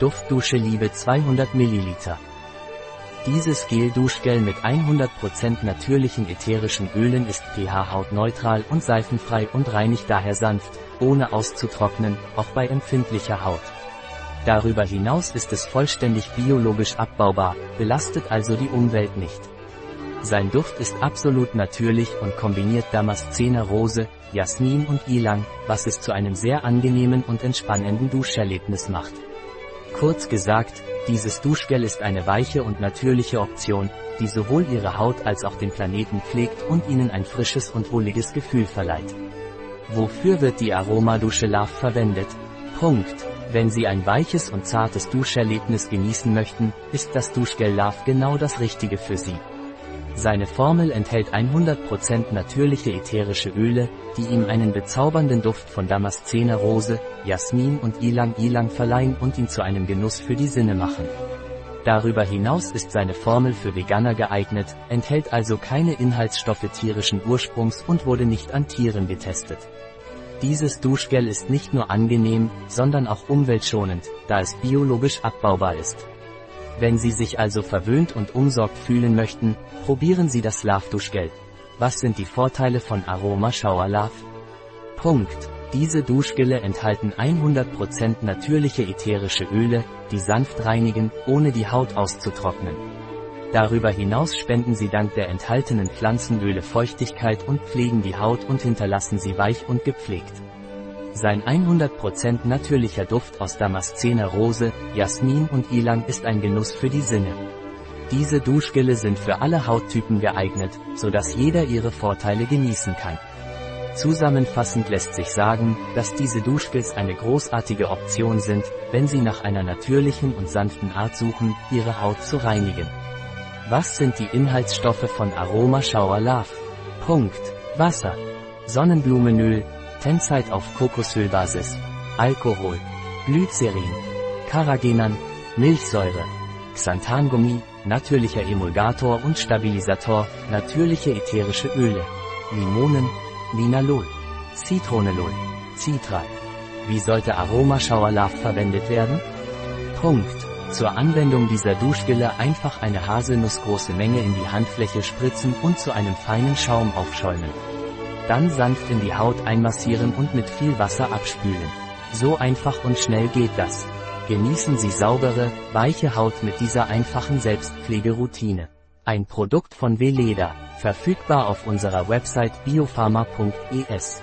Duftdusche Liebe 200 ml. Dieses Gel-Duschgel mit 100% natürlichen ätherischen Ölen ist pH-hautneutral und seifenfrei und reinigt daher sanft, ohne auszutrocknen, auch bei empfindlicher Haut. Darüber hinaus ist es vollständig biologisch abbaubar, belastet also die Umwelt nicht. Sein Duft ist absolut natürlich und kombiniert Damaszener Rose, Jasmin und Ilang, was es zu einem sehr angenehmen und entspannenden Duscherlebnis macht. Kurz gesagt, dieses Duschgel ist eine weiche und natürliche Option, die sowohl Ihre Haut als auch den Planeten pflegt und Ihnen ein frisches und wohliges Gefühl verleiht. Wofür wird die Aromadusche Love verwendet? Punkt. Wenn Sie ein weiches und zartes Duscherlebnis genießen möchten, ist das Duschgel Love genau das Richtige für Sie. Seine Formel enthält 100% natürliche ätherische Öle, die ihm einen bezaubernden Duft von Damaszener Rose, Jasmin und Ilang Ilang verleihen und ihn zu einem Genuss für die Sinne machen. Darüber hinaus ist seine Formel für Veganer geeignet, enthält also keine Inhaltsstoffe tierischen Ursprungs und wurde nicht an Tieren getestet. Dieses Duschgel ist nicht nur angenehm, sondern auch umweltschonend, da es biologisch abbaubar ist. Wenn Sie sich also verwöhnt und umsorgt fühlen möchten, probieren Sie das Love Duschgel. Was sind die Vorteile von Aroma Shower Love? Punkt. Diese Duschgelle enthalten 100% natürliche ätherische Öle, die sanft reinigen, ohne die Haut auszutrocknen. Darüber hinaus spenden sie dank der enthaltenen Pflanzenöle Feuchtigkeit und pflegen die Haut und hinterlassen sie weich und gepflegt. Sein 100% natürlicher Duft aus Damaszener Rose, Jasmin und Ilang ist ein Genuss für die Sinne. Diese Duschgelle sind für alle Hauttypen geeignet, sodass jeder ihre Vorteile genießen kann. Zusammenfassend lässt sich sagen, dass diese Duschgels eine großartige Option sind, wenn Sie nach einer natürlichen und sanften Art suchen, Ihre Haut zu reinigen. Was sind die Inhaltsstoffe von Aroma Shower Love? Punkt. Wasser. Sonnenblumenöl, Tenzeit auf Kokosölbasis, Alkohol, Glycerin, Carrageenan, Milchsäure, Xanthangummi, natürlicher Emulgator und Stabilisator, natürliche ätherische Öle, Limonen, Linalol, Zitronelol, Citral. Wie sollte Aromaschauer verwendet werden? Punkt. Zur Anwendung dieser Duschgille einfach eine haselnussgroße Menge in die Handfläche spritzen und zu einem feinen Schaum aufschäumen. Dann sanft in die Haut einmassieren und mit viel Wasser abspülen. So einfach und schnell geht das. Genießen Sie saubere, weiche Haut mit dieser einfachen Selbstpflegeroutine. Ein Produkt von Veleda, verfügbar auf unserer Website biopharma.es.